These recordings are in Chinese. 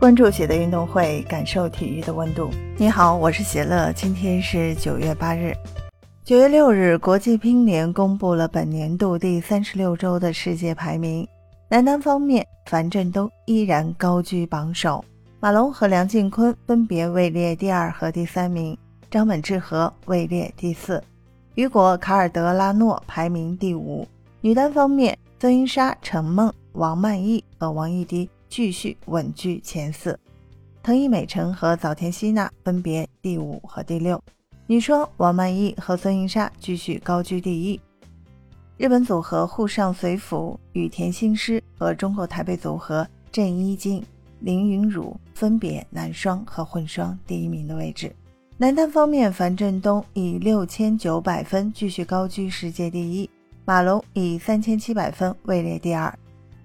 关注喜的运动会，感受体育的温度。你好，我是喜乐，今天是九月八日。九月六日，国际乒联公布了本年度第三十六周的世界排名。男单方面，樊振东依然高居榜首，马龙和梁靖昆分别位列第二和第三名，张本智和位列第四，雨果·卡尔德拉诺排名第五。女单方面，孙颖莎、陈梦、王曼昱和王艺迪。继续稳居前四，藤井美诚和早田希娜分别第五和第六。女双王曼艺和孙颖莎继续高居第一。日本组合沪上随辅羽田新诗和中国台北组合郑伊静、林昀儒分别男双和混双第一名的位置。男单方面，樊振东以六千九百分继续高居世界第一，马龙以三千七百分位列第二。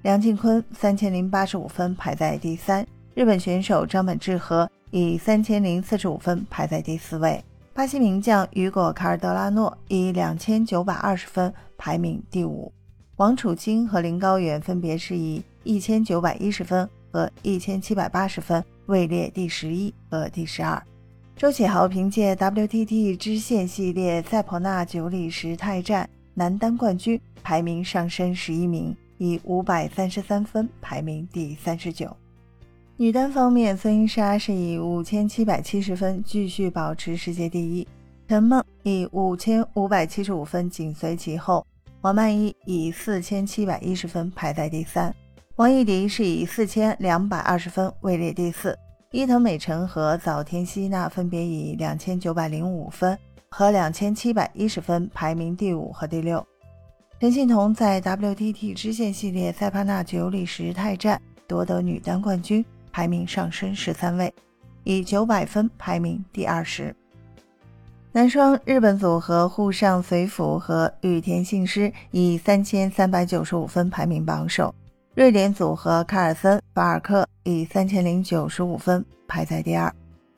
梁靖昆三千零八十五分排在第三，日本选手张本智和以三千零四十五分排在第四位，巴西名将雨果·卡尔德拉诺以两千九百二十分排名第五，王楚钦和林高远分别是以一千九百一十分和一千七百八十分位列第十一和第十二。周启豪凭借 WTT 支线系列塞普纳九里石泰站男单冠军，排名上升十一名。以五百三十三分排名第三十九。女单方面，孙颖莎是以五千七百七十分继续保持世界第一，陈梦以五千五百七十五分紧随其后，王曼艺以四千七百一十分排在第三，王艺迪是以四千两百二十分位列第四，伊藤美诚和早田希娜分别以两千九百零五分和两千七百一十分排名第五和第六。陈幸同在 WTT 支线系列塞帕纳九里石泰站夺得女单冠军，排名上升十三位，以九百分排名第二十。男双日本组合沪上随辅和羽田信诗以三千三百九十五分排名榜首，瑞典组合卡尔森法尔克以三千零九十五分排在第二，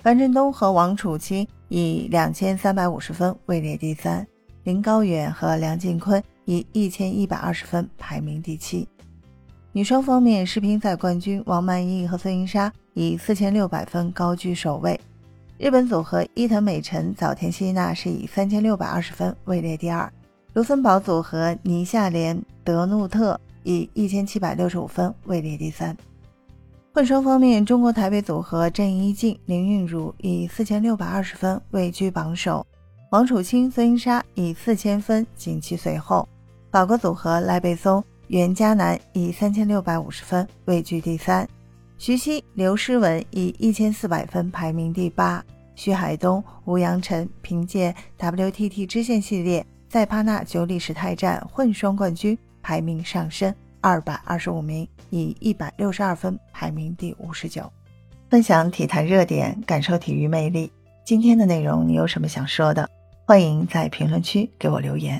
樊振东和王楚钦以两千三百五十分位列第三，林高远和梁靖昆。以一千一百二十分排名第七。女双方面，世乒赛冠军王曼昱和孙颖莎以四千六百分高居首位。日本组合伊藤美诚、早田希娜是以三千六百二十分位列第二。卢森堡组合尼夏莲、德努特以一千七百六十五分位列第三。混双方面，中国台北组合郑伊静、林昀儒以四千六百二十分位居榜首，王楚钦、孙颖莎以四千分紧其随后。法国组合赖贝松、袁嘉楠以三千六百五十分位居第三，徐熙、刘诗雯以一千四百分排名第八，徐海东、吴阳晨凭借 WTT 支线系列在帕纳九里石泰站混双冠军，排名上升二百二十五名，以一百六十二分排名第五十九。分享体坛热点，感受体育魅力。今天的内容你有什么想说的？欢迎在评论区给我留言。